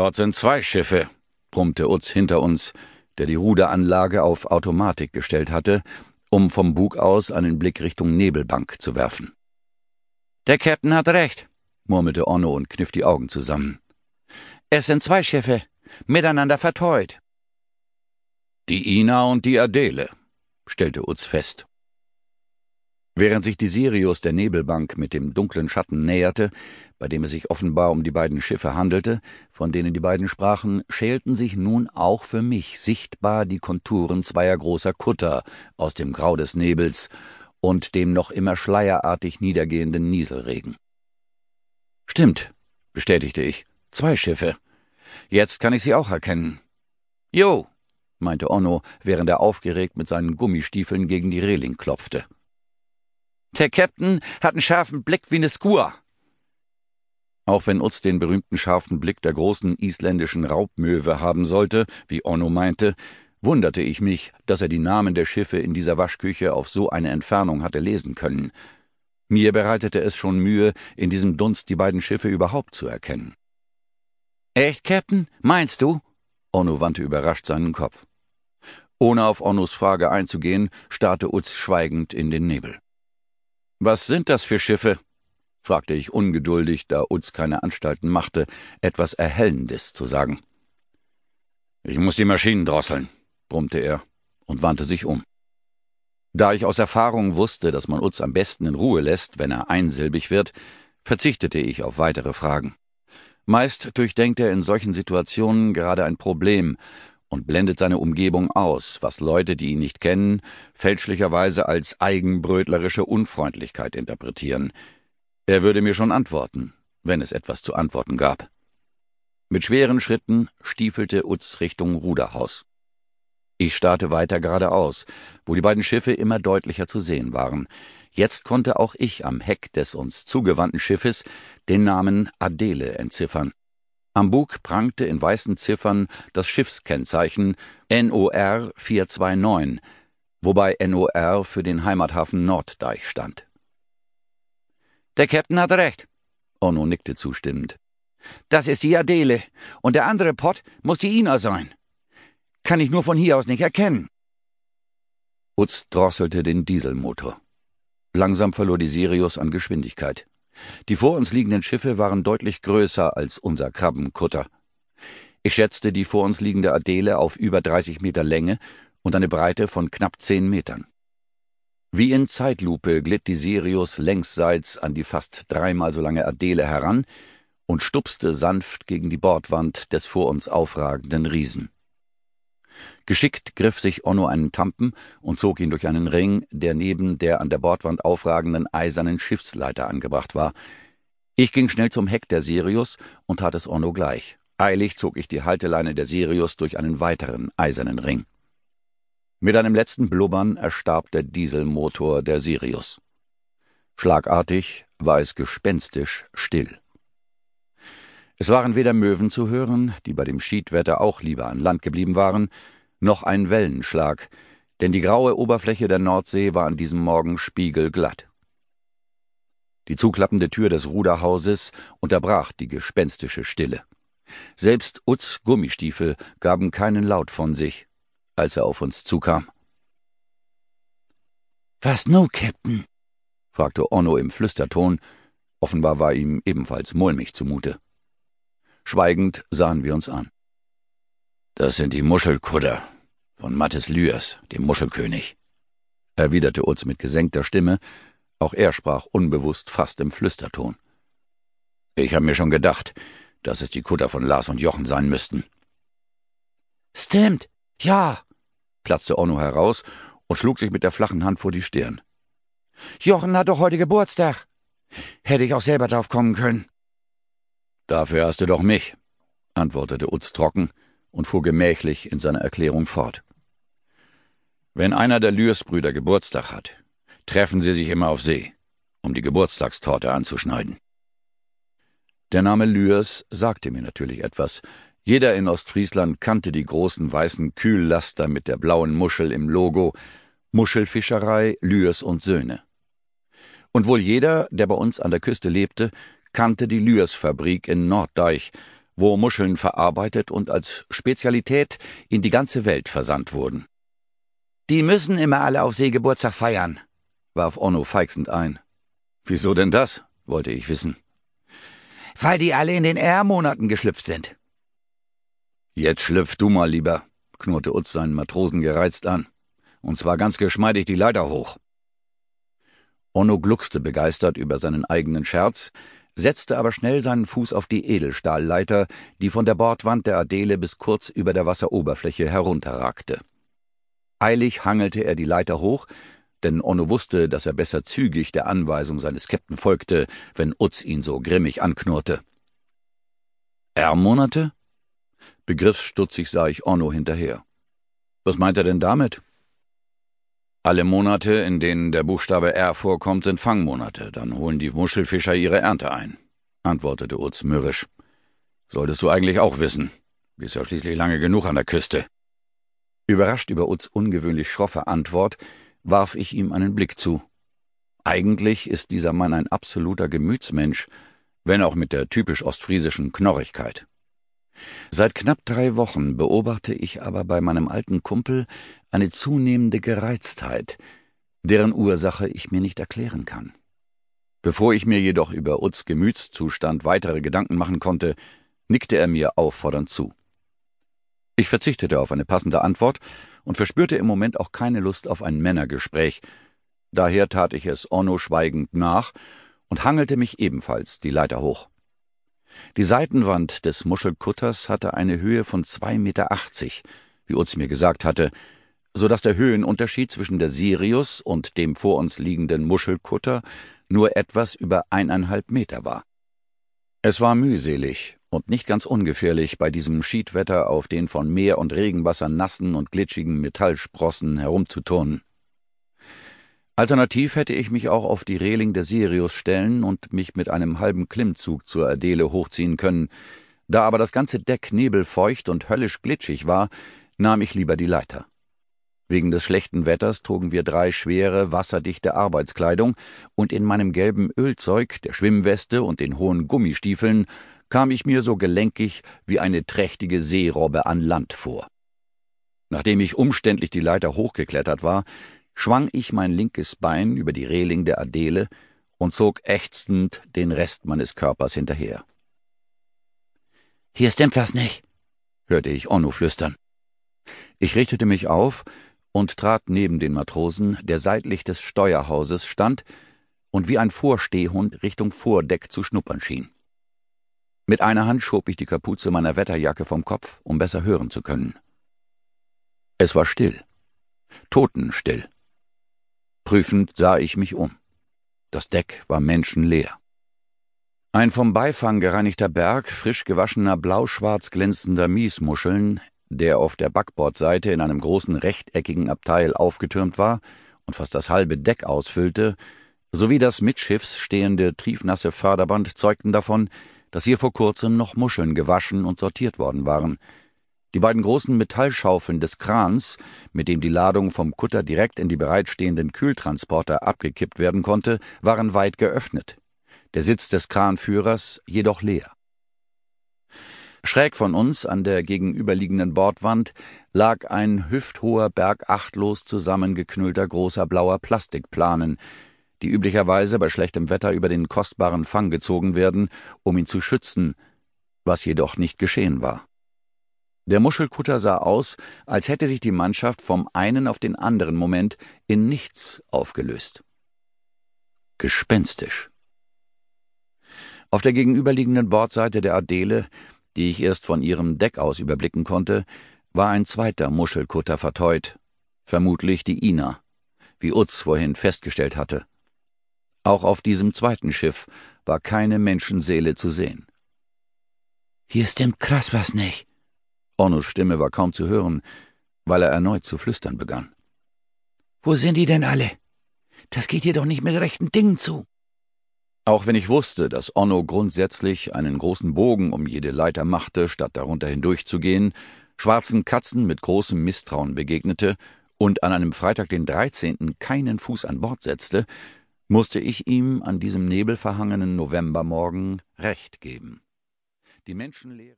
Dort sind zwei Schiffe, brummte Utz hinter uns, der die Ruderanlage auf Automatik gestellt hatte, um vom Bug aus einen Blick Richtung Nebelbank zu werfen. Der Captain hat recht, murmelte Onno und kniff die Augen zusammen. Es sind zwei Schiffe, miteinander verteut. Die Ina und die Adele, stellte Utz fest. Während sich die Sirius der Nebelbank mit dem dunklen Schatten näherte, bei dem es sich offenbar um die beiden Schiffe handelte, von denen die beiden sprachen, schälten sich nun auch für mich sichtbar die Konturen zweier großer Kutter aus dem Grau des Nebels und dem noch immer schleierartig niedergehenden Nieselregen. Stimmt, bestätigte ich. Zwei Schiffe. Jetzt kann ich sie auch erkennen. Jo, meinte Onno, während er aufgeregt mit seinen Gummistiefeln gegen die Reling klopfte. Der Captain hat einen scharfen Blick wie ne Skur. Auch wenn Utz den berühmten scharfen Blick der großen isländischen Raubmöwe haben sollte, wie Onno meinte, wunderte ich mich, dass er die Namen der Schiffe in dieser Waschküche auf so eine Entfernung hatte lesen können. Mir bereitete es schon Mühe, in diesem Dunst die beiden Schiffe überhaupt zu erkennen. Echt, Captain? Meinst du? Onno wandte überrascht seinen Kopf. Ohne auf Onnos Frage einzugehen, starrte Utz schweigend in den Nebel. Was sind das für Schiffe? fragte ich ungeduldig, da Utz keine Anstalten machte, etwas Erhellendes zu sagen. Ich muss die Maschinen drosseln, brummte er und wandte sich um. Da ich aus Erfahrung wusste, dass man Utz am besten in Ruhe lässt, wenn er einsilbig wird, verzichtete ich auf weitere Fragen. Meist durchdenkt er in solchen Situationen gerade ein Problem und blendet seine Umgebung aus, was Leute, die ihn nicht kennen, fälschlicherweise als eigenbrötlerische Unfreundlichkeit interpretieren. Er würde mir schon antworten, wenn es etwas zu antworten gab. Mit schweren Schritten stiefelte Utz Richtung Ruderhaus. Ich starrte weiter geradeaus, wo die beiden Schiffe immer deutlicher zu sehen waren. Jetzt konnte auch ich am Heck des uns zugewandten Schiffes den Namen Adele entziffern. Am Bug prangte in weißen Ziffern das Schiffskennzeichen NOR 429, wobei NOR für den Heimathafen Norddeich stand. Der Captain hatte recht. Onno nickte zustimmend. Das ist die Adele, und der andere Pott muss die Ina sein. Kann ich nur von hier aus nicht erkennen. Utz drosselte den Dieselmotor. Langsam verlor die Sirius an Geschwindigkeit. Die vor uns liegenden Schiffe waren deutlich größer als unser Krabbenkutter. Ich schätzte die vor uns liegende Adele auf über 30 Meter Länge und eine Breite von knapp 10 Metern. Wie in Zeitlupe glitt die Sirius längsseits an die fast dreimal so lange Adele heran und stupste sanft gegen die Bordwand des vor uns aufragenden Riesen. Geschickt griff sich Onno einen Tampen und zog ihn durch einen Ring, der neben der an der Bordwand aufragenden eisernen Schiffsleiter angebracht war. Ich ging schnell zum Heck der Sirius und tat es Onno gleich. Eilig zog ich die Halteleine der Sirius durch einen weiteren eisernen Ring. Mit einem letzten Blubbern erstarb der Dieselmotor der Sirius. Schlagartig war es gespenstisch still. Es waren weder Möwen zu hören, die bei dem Schiedwetter auch lieber an Land geblieben waren, noch ein Wellenschlag, denn die graue Oberfläche der Nordsee war an diesem Morgen spiegelglatt. Die zuklappende Tür des Ruderhauses unterbrach die gespenstische Stille. Selbst Utz Gummistiefel gaben keinen Laut von sich, als er auf uns zukam. Was no, Captain? fragte Onno im Flüsterton. Offenbar war ihm ebenfalls mulmig zumute. Schweigend sahen wir uns an. Das sind die Muschelkudder von Mattes Lyers, dem Muschelkönig, erwiderte Utz mit gesenkter Stimme, auch er sprach unbewusst fast im Flüsterton. Ich habe mir schon gedacht, dass es die Kutter von Lars und Jochen sein müssten. Stimmt, ja, platzte Onno heraus und schlug sich mit der flachen Hand vor die Stirn. Jochen hat doch heute Geburtstag. Hätte ich auch selber drauf kommen können. Dafür hast du doch mich, antwortete Utz trocken und fuhr gemächlich in seiner Erklärung fort. Wenn einer der Lürsbrüder Geburtstag hat, treffen sie sich immer auf See, um die Geburtstagstorte anzuschneiden. Der Name Lürs sagte mir natürlich etwas. Jeder in Ostfriesland kannte die großen weißen Kühllaster mit der blauen Muschel im Logo, Muschelfischerei, Lürs und Söhne. Und wohl jeder, der bei uns an der Küste lebte, kannte die Lürsfabrik in Norddeich, wo Muscheln verarbeitet und als Spezialität in die ganze Welt versandt wurden. Die müssen immer alle auf Seegeburtstag feiern, warf Onno feixend ein. Wieso denn das? wollte ich wissen. Weil die alle in den R-Monaten geschlüpft sind. Jetzt schlüpf du mal lieber, knurrte Utz seinen Matrosen gereizt an. Und zwar ganz geschmeidig die Leiter hoch. Onno gluckste begeistert über seinen eigenen Scherz, setzte aber schnell seinen Fuß auf die Edelstahlleiter, die von der Bordwand der Adele bis kurz über der Wasseroberfläche herunterragte. Eilig hangelte er die Leiter hoch, denn Onno wusste, dass er besser zügig der Anweisung seines Käpt'n folgte, wenn Utz ihn so grimmig anknurrte. R-Monate? Begriffsstutzig sah ich Onno hinterher. Was meint er denn damit? Alle Monate, in denen der Buchstabe R vorkommt, sind Fangmonate. Dann holen die Muschelfischer ihre Ernte ein, antwortete Utz mürrisch. Solltest du eigentlich auch wissen. Bist ja schließlich lange genug an der Küste. Überrascht über Utz ungewöhnlich schroffe Antwort, warf ich ihm einen Blick zu. Eigentlich ist dieser Mann ein absoluter Gemütsmensch, wenn auch mit der typisch ostfriesischen Knorrigkeit. Seit knapp drei Wochen beobachte ich aber bei meinem alten Kumpel eine zunehmende Gereiztheit, deren Ursache ich mir nicht erklären kann. Bevor ich mir jedoch über Utz Gemütszustand weitere Gedanken machen konnte, nickte er mir auffordernd zu. Ich verzichtete auf eine passende Antwort und verspürte im Moment auch keine Lust auf ein Männergespräch, daher tat ich es Onno schweigend nach und hangelte mich ebenfalls die Leiter hoch. Die Seitenwand des Muschelkutters hatte eine Höhe von zwei Meter, achtzig, wie Utz mir gesagt hatte, so dass der Höhenunterschied zwischen der Sirius und dem vor uns liegenden Muschelkutter nur etwas über eineinhalb Meter war. Es war mühselig und nicht ganz ungefährlich, bei diesem Schiedwetter auf den von Meer und Regenwasser nassen und glitschigen Metallsprossen herumzuturnen. Alternativ hätte ich mich auch auf die Reling der Sirius stellen und mich mit einem halben Klimmzug zur Adele hochziehen können. Da aber das ganze Deck nebelfeucht und höllisch glitschig war, nahm ich lieber die Leiter. Wegen des schlechten Wetters trugen wir drei schwere, wasserdichte Arbeitskleidung, und in meinem gelben Ölzeug, der Schwimmweste und den hohen Gummistiefeln kam ich mir so gelenkig wie eine trächtige Seerobbe an Land vor. Nachdem ich umständlich die Leiter hochgeklettert war, schwang ich mein linkes Bein über die Reling der Adele und zog ächzend den Rest meines Körpers hinterher. Hier stimmt was nicht, hörte ich Onno flüstern. Ich richtete mich auf und trat neben den Matrosen, der seitlich des Steuerhauses stand und wie ein Vorstehhund Richtung Vordeck zu schnuppern schien. Mit einer Hand schob ich die Kapuze meiner Wetterjacke vom Kopf, um besser hören zu können. Es war still, totenstill. Prüfend sah ich mich um. Das Deck war menschenleer. Ein vom Beifang gereinigter Berg frisch gewaschener blau-schwarz glänzender Miesmuscheln, der auf der Backbordseite in einem großen rechteckigen Abteil aufgetürmt war und fast das halbe Deck ausfüllte, sowie das mitschiffs stehende triefnasse Förderband zeugten davon, dass hier vor kurzem noch Muscheln gewaschen und sortiert worden waren – die beiden großen Metallschaufeln des Krans, mit dem die Ladung vom Kutter direkt in die bereitstehenden Kühltransporter abgekippt werden konnte, waren weit geöffnet, der Sitz des Kranführers jedoch leer. Schräg von uns an der gegenüberliegenden Bordwand lag ein hüfthoher Berg achtlos zusammengeknüllter großer blauer Plastikplanen, die üblicherweise bei schlechtem Wetter über den kostbaren Fang gezogen werden, um ihn zu schützen, was jedoch nicht geschehen war. Der Muschelkutter sah aus, als hätte sich die Mannschaft vom einen auf den anderen Moment in nichts aufgelöst. Gespenstisch. Auf der gegenüberliegenden Bordseite der Adele, die ich erst von ihrem Deck aus überblicken konnte, war ein zweiter Muschelkutter verteut, vermutlich die Ina, wie Utz vorhin festgestellt hatte. Auch auf diesem zweiten Schiff war keine Menschenseele zu sehen. Hier stimmt krass was nicht, Ornos Stimme war kaum zu hören, weil er erneut zu flüstern begann. Wo sind die denn alle? Das geht hier doch nicht mit rechten Dingen zu. Auch wenn ich wusste, dass Onno grundsätzlich einen großen Bogen um jede Leiter machte, statt darunter hindurchzugehen, schwarzen Katzen mit großem Misstrauen begegnete und an einem Freitag den 13. keinen Fuß an Bord setzte, musste ich ihm an diesem nebelverhangenen Novembermorgen recht geben. Die menschenleere